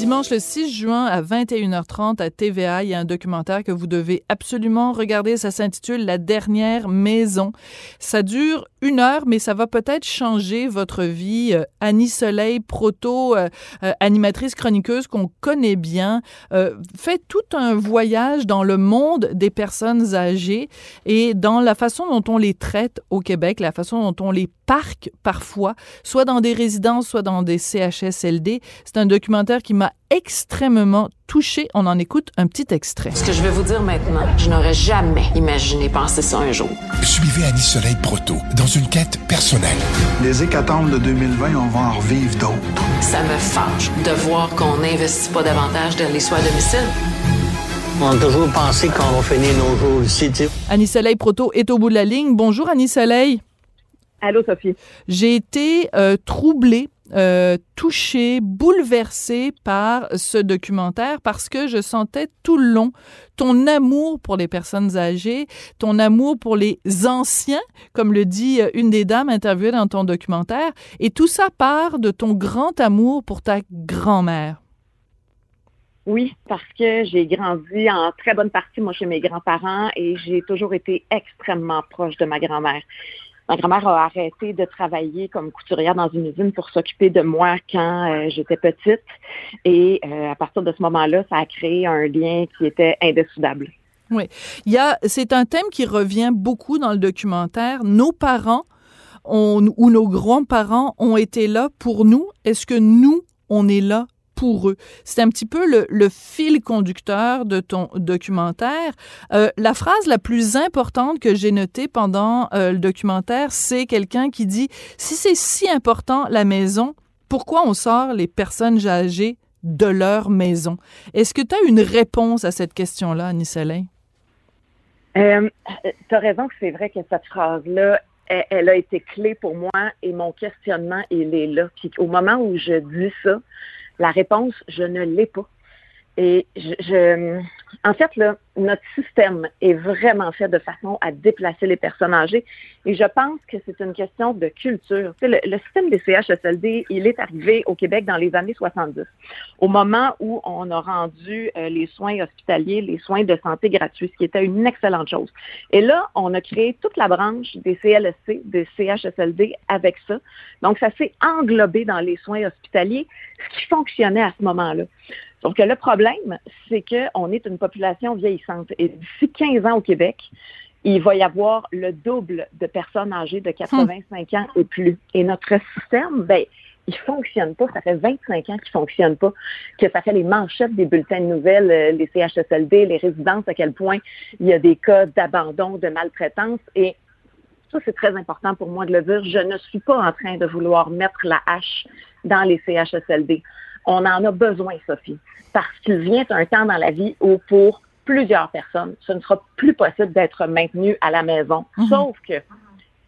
Dimanche le 6 juin à 21h30 à TVA, il y a un documentaire que vous devez absolument regarder. Ça s'intitule La dernière maison. Ça dure une heure, mais ça va peut-être changer votre vie. Euh, Annie Soleil, proto, euh, euh, animatrice chroniqueuse qu'on connaît bien, fait tout un voyage dans le monde des personnes âgées et dans la façon dont on les traite au Québec, la façon dont on les parque parfois, soit dans des résidences, soit dans des CHSLD. C'est un documentaire qui m'a extrêmement touché. On en écoute un petit extrait. Ce que je vais vous dire maintenant, je n'aurais jamais imaginé penser ça un jour. Suivez Annie Soleil Proto dans une quête personnelle. Les hécatombes de 2020, on va en revivre d'autres. Ça me fâche de voir qu'on n'investit pas davantage dans les soins à domicile. On a toujours pensé qu'on va finir nos jours ici, tu sais. Annie Soleil Proto est au bout de la ligne. Bonjour Annie Soleil. Allô Sophie. J'ai été euh, troublée euh, touchée, bouleversée par ce documentaire parce que je sentais tout le long ton amour pour les personnes âgées, ton amour pour les anciens, comme le dit euh, une des dames interviewées dans ton documentaire, et tout ça part de ton grand amour pour ta grand-mère. Oui, parce que j'ai grandi en très bonne partie, moi, chez mes grands-parents et j'ai toujours été extrêmement proche de ma grand-mère. Ma grand-mère a arrêté de travailler comme couturière dans une usine pour s'occuper de moi quand euh, j'étais petite. Et euh, à partir de ce moment-là, ça a créé un lien qui était indécidable. Oui. Il y a, c'est un thème qui revient beaucoup dans le documentaire. Nos parents ou nos grands-parents ont été là pour nous. Est-ce que nous, on est là C'est un petit peu le, fil conducteur de ton documentaire. Euh, la phrase la plus importante que j'ai notée pendant euh, le documentaire, c'est quelqu'un qui dit si c'est si important la maison, pourquoi on sort les personnes âgées de leur maison Est-ce que tu as une réponse à cette question-là, Annie? Euh, tu as raison que c'est vrai que cette phrase-là, elle, a été clé pour moi et mon questionnement, il est là. Au moment où je dis ça, la réponse, je ne l'ai pas. Et je, en fait, là, notre système est vraiment fait de façon à déplacer les personnes âgées. Et je pense que c'est une question de culture. Le, système des CHSLD, il est arrivé au Québec dans les années 70, au moment où on a rendu euh, les soins hospitaliers, les soins de santé gratuits, ce qui était une excellente chose. Et là, on a créé toute la branche des CLSC, des CHSLD avec ça. Donc, ça s'est englobé dans les soins hospitaliers, ce qui fonctionnait à ce moment-là. Que le problème, c'est qu'on est une population vieillissante. Et d'ici 15 ans au Québec, il va y avoir le double de personnes âgées de 85 ans et plus. Et notre système, ben, il fonctionne pas. Ça fait 25 ans qu'il fonctionne pas. Que ça fait les manchettes des bulletins de nouvelles, euh, les CHSLD, les résidences, à quel point il y a des cas d'abandon, de maltraitance. Et ça, c'est très important pour moi de le dire. Je ne suis pas en train de vouloir mettre la hache dans les CHSLD. On en a besoin, Sophie, parce qu'il vient un temps dans la vie où pour plusieurs personnes, ce ne sera plus possible d'être maintenu à la maison. Mhm. Sauf que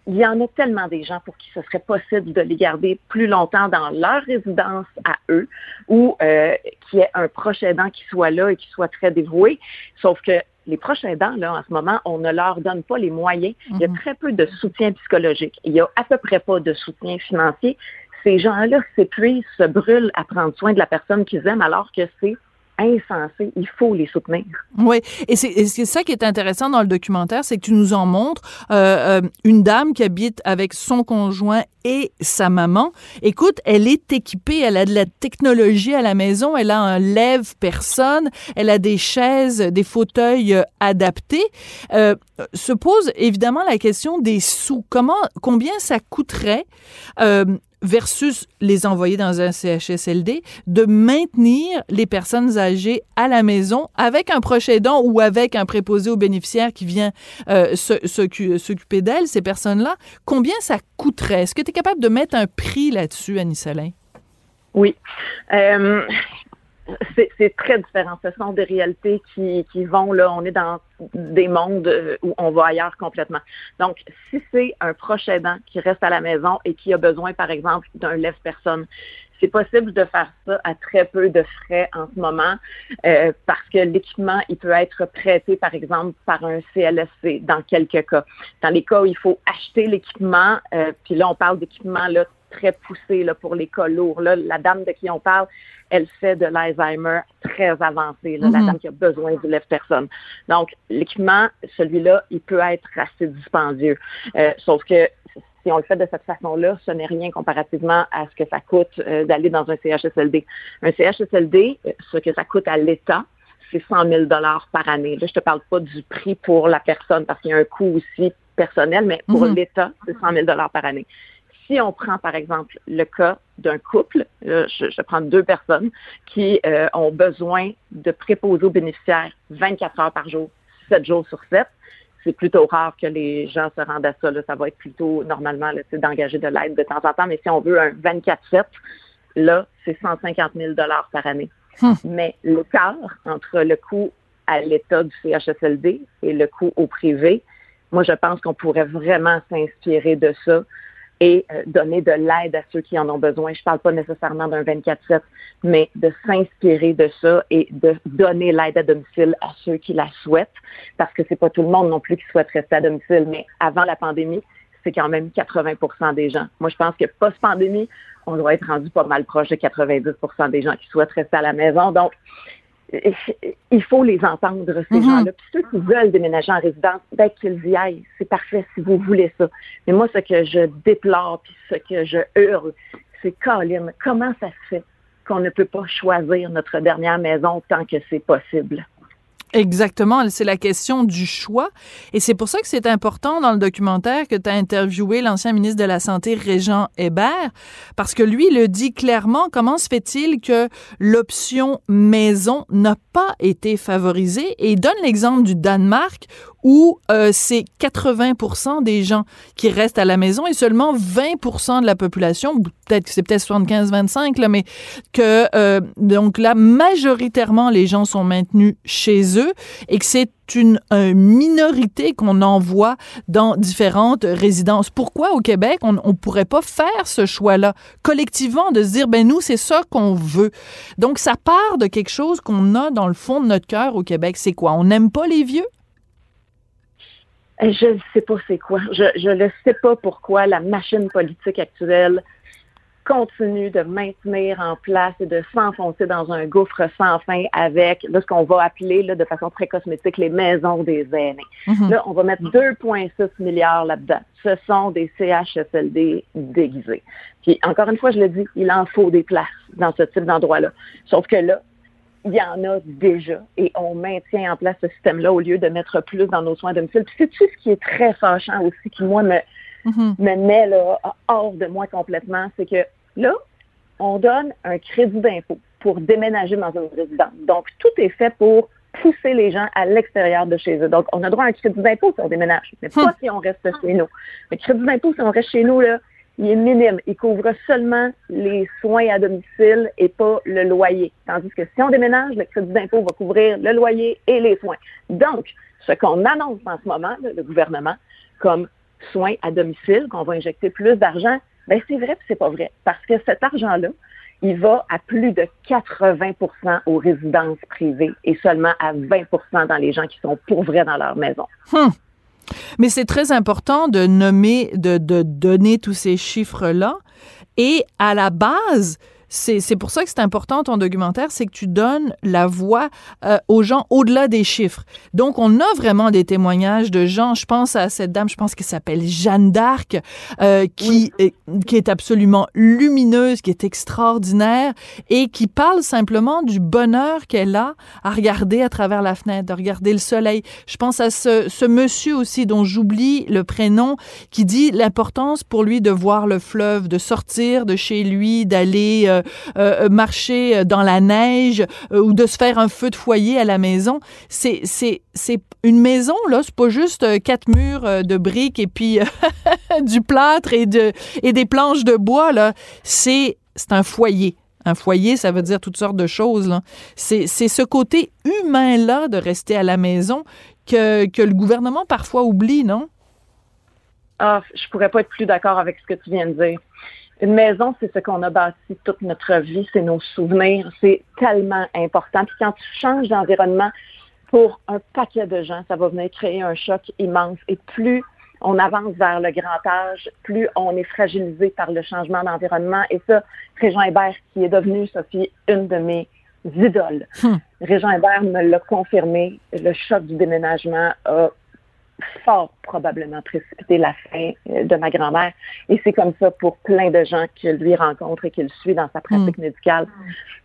il y en a tellement des gens pour qui ce serait possible de les garder plus longtemps dans leur résidence à eux ou euh, qu'il y ait un proche aidant qui soit là et qui soit très dévoué. Sauf que les proches aidants, là, en ce moment, on ne leur donne pas les moyens. Il y a mhm. très peu de soutien psychologique. Il y a à peu près pas de soutien financier ces gens-là s'épuisent, se brûlent à prendre soin de la personne qu'ils aiment alors que c'est insensé. Il faut les soutenir. Oui, et c'est ça qui est intéressant dans le documentaire, c'est que tu nous en montres euh, euh, une dame qui habite avec son conjoint et sa maman. Écoute, elle est équipée, elle a de la technologie à la maison, elle a un lève-personne, elle a des chaises, des fauteuils euh, adaptés. se pose évidemment la question des sous. Comment, combien ça coûterait versus les envoyer dans un CHSLD, de maintenir les personnes âgées à la maison avec un proche aidant ou avec un préposé aux bénéficiaires qui vient euh, s'occuper d'elles, ces personnes-là. Combien ça coûterait? Est-ce que tu es capable de mettre un prix là-dessus, Annie Soleil? Oui. Euh, c'est très différent. Ce sont des réalités qui, qui vont, là, on est dans des mondes euh, où on va ailleurs complètement. Donc, si c'est un proche aidant qui reste à la maison et qui a besoin, par exemple, d'un lève-personne, c'est possible de faire ça à très peu de frais en ce moment euh, parce que l'équipement, il peut être prêté, par exemple, par un CLSC dans quelques cas. Dans les cas où il faut acheter l'équipement, euh, puis là, on parle d'équipement là, très poussé là, pour les cas lourds. Là, la dame de qui on parle, elle fait de l'Alzheimer très avancé, là, la Mhm. dame qui a besoin du lève-personne. Donc, l'équipement, celui-là, il peut être assez dispendieux. Euh, sauf que si on le fait de cette façon-là, ce n'est rien comparativement à ce que ça coûte euh, d'aller dans un CHSLD. Un CHSLD, euh, ce que ça coûte à l'État, c'est 100 000 par année. Là, je te parle pas du prix pour la personne parce qu'il y a un coût aussi personnel, mais pour Mhm. l'État, c'est 100 000 par année. Si on prend, par exemple, le cas d'un couple, là, je, je prends deux personnes qui euh, ont besoin de préposer aux bénéficiaires 24 heures par jour, 7 jours sur 7, c'est plutôt rare que les gens se rendent à ça. là. Ça va être plutôt, normalement, d'engager de l'aide de temps en temps. Mais si on veut un 24-7, là, c'est 150 000 par année. Hmm. Mais l'écart entre le coût à l'État du CHSLD et le coût au privé, moi, je pense qu'on pourrait vraiment s'inspirer de ça et euh, donner de l'aide à ceux qui en ont besoin. Je parle pas nécessairement d'un 24-7, mais de s'inspirer de ça et de donner l'aide à domicile à ceux qui la souhaitent, parce que c'est pas tout le monde non plus qui souhaite rester à domicile, mais avant la pandémie, c'est quand même 80% des gens. Moi, je pense que post-pandémie, on doit être rendu pas mal proche de 90% des gens qui souhaitent rester à la maison. Donc, il faut les entendre, ces Mhm. gens-là. Puis ceux qui veulent déménager en résidence, ben, qu'ils y aillent. C'est parfait si vous voulez ça. Mais moi, ce que je déplore, puis ce que je hurle, c'est Colin, comment ça se fait qu'on ne peut pas choisir notre dernière maison tant que c'est possible? Exactement, c'est la question du choix. Et c'est pour ça que c'est important dans le documentaire que tu as interviewé l'ancien ministre de la Santé, Régent Hébert, parce que lui le dit clairement, comment se fait-il que l'option maison n'a pas été favorisée? Et il donne l'exemple du Danemark où euh, c'est 80% des gens qui restent à la maison et seulement 20% de la population, peut-être que c'est peut-être 75-25, là, mais que euh, donc là, majoritairement, les gens sont maintenus chez eux et que c'est une euh, minorité qu'on envoie dans différentes résidences. Pourquoi au Québec, on ne pourrait pas faire ce choix-là collectivement, de se dire, ben nous, c'est ça qu'on veut. Donc, ça part de quelque chose qu'on a dans le fond de notre cœur au Québec. C'est quoi? On n'aime pas les vieux? Je ne sais pas c'est quoi. Je ne sais pas pourquoi la machine politique actuelle continue de maintenir en place et de s'enfoncer dans un gouffre sans fin avec là, ce qu'on va appeler là, de façon très cosmétique les maisons des aînés. Mhm. Là, on va mettre 2,6 milliards là-dedans. Ce sont des CHSLD déguisés. Puis encore une fois, je le dis, il en faut des places dans ce type d'endroit-là. Sauf que là, il y en a déjà et on maintient en place ce système-là au lieu de mettre plus dans nos soins à domicile. Puis c'est-tu ce qui est très fâchant aussi, qui, moi, me, Mhm. me met là, hors de moi complètement, c'est que là, on donne un crédit d'impôt pour déménager dans une résidence. Donc, tout est fait pour pousser les gens à l'extérieur de chez eux. Donc, on a droit à un crédit d'impôt si on déménage, mais pas Hum. si on reste chez nous. Le crédit d'impôt, si on reste chez nous, là, il est minime. Il couvre seulement les soins à domicile et pas le loyer. Tandis que si on déménage, le crédit d'impôt va couvrir le loyer et les soins. Donc, ce qu'on annonce en ce moment, le gouvernement, comme soins à domicile, qu'on va injecter plus d'argent, ben c'est vrai puis c'est pas vrai. Parce que cet argent-là, il va à plus de 80% aux résidences privées et seulement à 20% dans les gens qui sont pour dans leur maison. Hum. Mais c'est très important de nommer, de, de donner tous ces chiffres-là. Et à la base, c'est c'est pour ça que c'est important ton documentaire, c'est que tu donnes la voix euh, aux gens au-delà des chiffres. Donc, on a vraiment des témoignages de gens. Je pense à cette dame, je pense qu'elle s'appelle Jeanne d'Arc, euh, qui, est, qui est absolument lumineuse, qui est extraordinaire et qui parle simplement du bonheur qu'elle a à regarder à travers la fenêtre, de regarder le soleil. Je pense à ce, ce monsieur aussi dont j'oublie le prénom, qui dit l'importance pour lui de voir le fleuve, de sortir de chez lui, d'aller euh, euh, marcher dans la neige euh, ou de se faire un feu de foyer à la maison. C'est c'est c'est une maison là, c'est pas juste euh, quatre murs euh, de briques et puis euh, du plâtre et de et des planches de bois là. C'est c'est un foyer. Un foyer, ça veut dire toutes sortes de choses. c'est ce côté humain-là de rester à la maison que, que le gouvernement parfois oublie, non? Ah, je pourrais pas être plus d'accord avec ce que tu viens de dire. Une maison, c'est ce qu'on a bâti toute notre vie, c'est nos souvenirs. C'est tellement important. Puis quand tu changes d'environnement, pour un paquet de gens, ça va venir créer un choc immense. Et plus on avance vers le grand âge, plus on est fragilisé par le changement d'environnement. Et ça, Régent Hébert, qui est devenu, Sophie, une de mes idoles. Hmm. Régent Hébert me l'a confirmé. Le choc du déménagement a fort probablement précipité la fin euh, de ma grand-mère. Et c'est comme ça pour plein de gens qu'il lui rencontre et qu'il suit dans sa pratique médicale.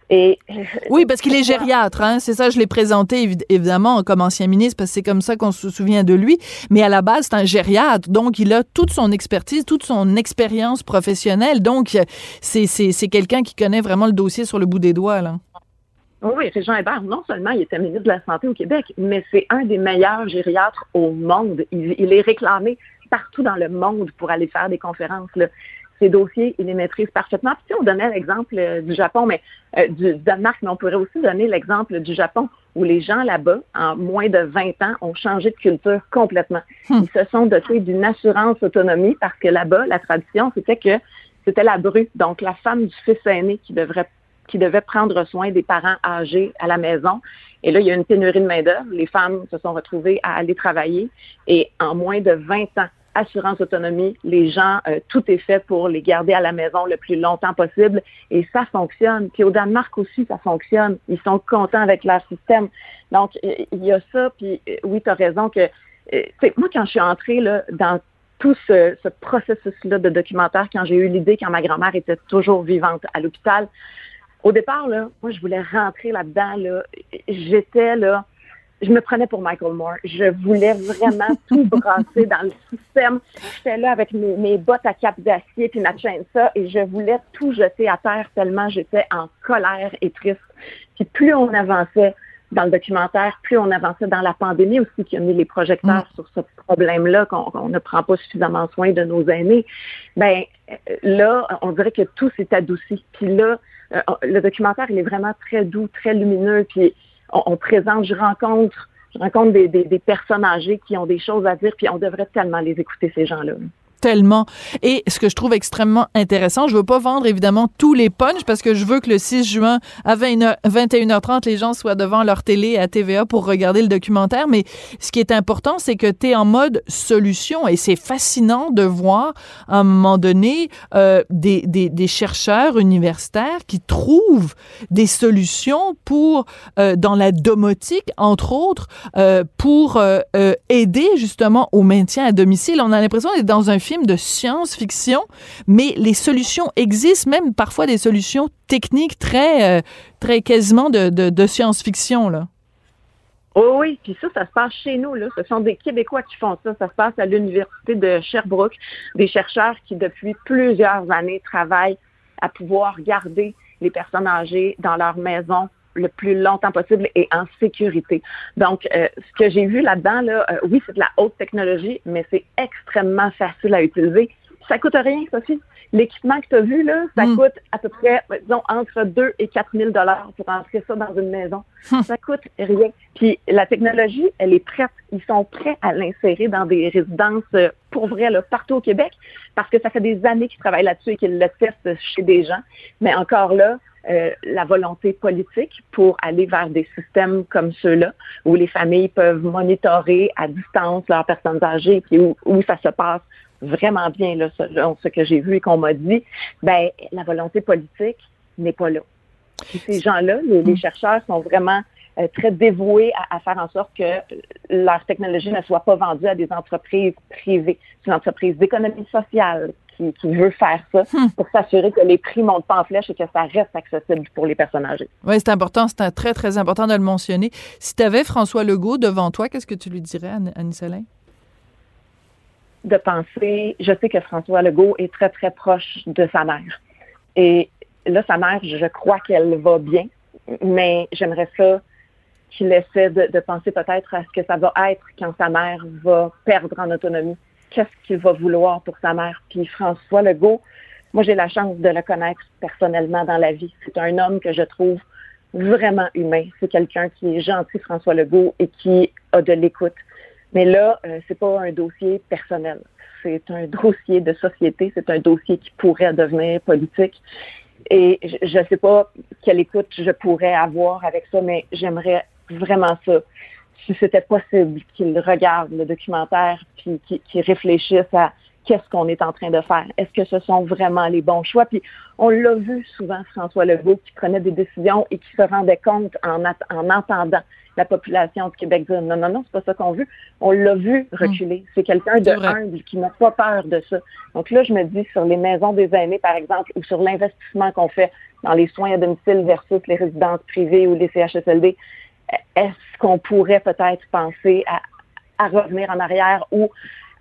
Et euh, Oui, parce qu'il est gériatre, hein? c'est ça, je l'ai présenté évi- évidemment comme ancien ministre, parce que c'est comme ça qu'on se souvient de lui, mais à la base, c'est un gériatre, donc il a toute son expertise, toute son expérience professionnelle, donc euh, c'est quelqu'un qui connaît vraiment le dossier sur le bout des doigts. Là. Oui, Régent Hébert, non seulement il était ministre de la Santé au Québec, mais c'est un des meilleurs gériatres au monde. Il, il est réclamé partout dans le monde pour aller faire des conférences. Là. Ses dossiers, il les maîtrise parfaitement. Puis, sais, on donnait l'exemple euh, du Japon, mais euh, du Danemark, mais on pourrait aussi donner l'exemple du Japon, où les gens là-bas, en moins de 20 ans, ont changé de culture complètement. Ils se sont dotés d'une assurance autonomie parce que là-bas, la tradition, c'était que c'était la bru, donc la femme du fils aîné qui devrait qui devait prendre soin des parents âgés à la maison. Et là, il y a une pénurie de main-d'œuvre. Les femmes se sont retrouvées à aller travailler. Et en moins de 20 ans, assurance autonomie, les gens, euh, tout est fait pour les garder à la maison le plus longtemps possible. Et ça fonctionne. Puis au Danemark aussi, ça fonctionne. Ils sont contents avec leur système. Donc, il y a ça. Puis euh, oui, tu as raison que, euh, moi, quand je suis entrée là, dans tout ce, ce processus-là de documentaire, quand j'ai eu l'idée, quand ma grand-mère était toujours vivante à l'hôpital, au départ, là, moi, je voulais rentrer là-dedans. Là. J'étais là, je me prenais pour Michael Moore. Je voulais vraiment tout brasser dans le système. J'étais là avec mes, mes bottes à cap d'acier puis ma chaîne ça et je voulais tout jeter à terre tellement j'étais en colère et triste. Puis plus on avançait dans le documentaire, plus on avançait dans la pandémie aussi qui a mis les projecteurs sur ce problème-là qu'on ne prend pas suffisamment soin de nos aînés. Ben là, on dirait que tout s'est adouci. Puis là, euh, le documentaire, il est vraiment très doux, très lumineux. Puis on, on présente, je rencontre, je rencontre des, des, des personnes âgées qui ont des choses à dire, puis on devrait tellement les écouter, ces gens-là. Tellement. Et ce que je trouve extrêmement intéressant, je veux pas vendre évidemment tous les punchs parce que je veux que le 6 juin à 20h 21h30, les gens soient devant leur télé à TVA pour regarder le documentaire. Mais ce qui est important, c'est que tu es en mode solution et c'est fascinant de voir à un moment donné euh, des, des, chercheurs universitaires qui trouvent des solutions pour, euh, dans la domotique, entre autres, euh, pour aider justement au maintien à domicile. On a l'impression d'être dans un film de science-fiction, mais les solutions existent, même parfois des solutions techniques très, euh, très quasiment de, de, de science-fiction, là. Oh oui, puis ça, ça se passe chez nous. Là. Ce sont des Québécois qui font ça. Ça se passe à l'Université de Sherbrooke. Des chercheurs qui, depuis plusieurs années, travaillent à pouvoir garder les personnes âgées dans leur maison le plus longtemps possible et en sécurité. Donc, euh, ce que j'ai vu là-dedans, là, euh, oui, c'est de la haute technologie, mais c'est extrêmement facile à utiliser. Ça coûte rien, Sophie. L'équipement que tu as vu, là, ça Mm. coûte à peu près, disons, entre 2 et 4 000 dollars pour entrer ça dans une maison. Ça coûte rien. Puis la technologie, elle est prête. Ils sont prêts à l'insérer dans des résidences euh, pour vrai, là, partout au Québec, parce que ça fait des années qu'ils travaillent là-dessus et qu'ils le testent chez des gens. Mais encore là, euh, la volonté politique pour aller vers des systèmes comme ceux-là, où les familles peuvent monitorer à distance leurs personnes âgées, puis où, où ça se passe vraiment bien, là, selon ce que j'ai vu et qu'on m'a dit, ben la volonté politique n'est pas là. Ces gens-là, les, les chercheurs sont vraiment euh, très dévoués à, à faire en sorte que leur technologie ne soit pas vendue à des entreprises privées. C'est une entreprise d'économie sociale qui, qui veut faire ça pour s'assurer que les prix montent pas en flèche et que ça reste accessible pour les personnes âgées. Oui, c'est important, c'est très, très important de le mentionner. Si tu avais François Legault devant toi, qu'est-ce que tu lui dirais, Anne- Annie Solin? De penser, je sais que François Legault est très, très proche de sa mère. Et là, sa mère, je crois qu'elle va bien, mais j'aimerais ça qu'il essaie de, de penser peut-être à ce que ça va être quand sa mère va perdre en autonomie. Qu'est-ce qu'il va vouloir pour sa mère? Puis François Legault, moi, j'ai la chance de le connaître personnellement dans la vie. C'est un homme que je trouve vraiment humain. C'est quelqu'un qui est gentil, François Legault, et qui a de l'écoute. Mais là, euh, c'est pas un dossier personnel. C'est un dossier de société. C'est un dossier qui pourrait devenir politique. Et je ne sais pas quelle écoute je pourrais avoir avec ça, mais j'aimerais vraiment ça. Si c'était possible qu'il regarde le documentaire puis qu'il réfléchisse à qu'est-ce qu'on est en train de faire? Est-ce que ce sont vraiment les bons choix? Puis on l'a vu souvent, François Legault, qui prenait des décisions et qui se rendait compte en, en entendant la population du Québec dire non, non, non, c'est pas ça qu'on veut. On l'a vu reculer. C'est quelqu'un de humble qui n'a pas peur de ça. Donc là, je me dis sur les maisons des aînés, par exemple, ou sur l'investissement qu'on fait dans les soins à domicile versus les résidences privées ou les CHSLD, est-ce qu'on pourrait peut-être penser à, à revenir en arrière ou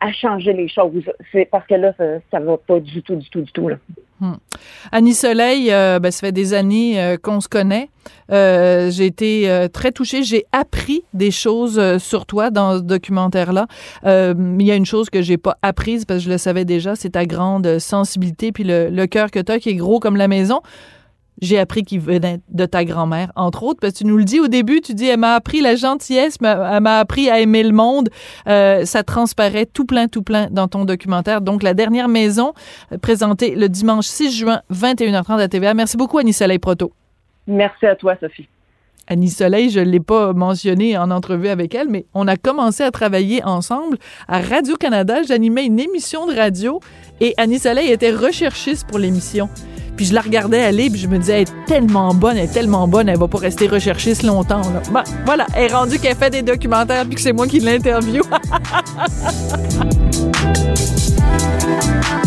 à changer les choses? C'est parce que là, ça, ne va pas du tout, du tout, du tout. Là. Hmm. Annie Soleil, euh, ben, ça fait des années euh, qu'on se connaît. Euh, j'ai été très touchée. J'ai appris des choses sur toi dans ce documentaire-là. il y a une chose que j'ai pas apprise parce que je le savais déjà, c'est ta grande sensibilité puis le, le cœur que tu as qui est gros comme la maison j'ai appris qu'il venait de ta grand-mère, entre autres, parce que tu nous le dis au début, tu dis, elle m'a appris la gentillesse, elle m'a appris à aimer le monde. Euh, ça transparaît tout plein, tout plein dans ton documentaire. Donc, La dernière maison, euh, présentée le dimanche 6 juin, 21h30 à TVA. Merci beaucoup, Annie Soleil Proto. Merci à toi, Sophie. Annie Soleil, je ne l'ai pas mentionné en entrevue avec elle, mais on a commencé à travailler ensemble à Radio-Canada. J'animais une émission de radio et Annie Soleil était recherchiste pour l'émission. Puis je la regardais aller, puis je me disais, elle est tellement bonne, elle est tellement bonne, elle va pas rester recherchiste longtemps. Là. Voilà, elle est rendue qu'elle fait des documentaires, puis que c'est moi qui l'interview.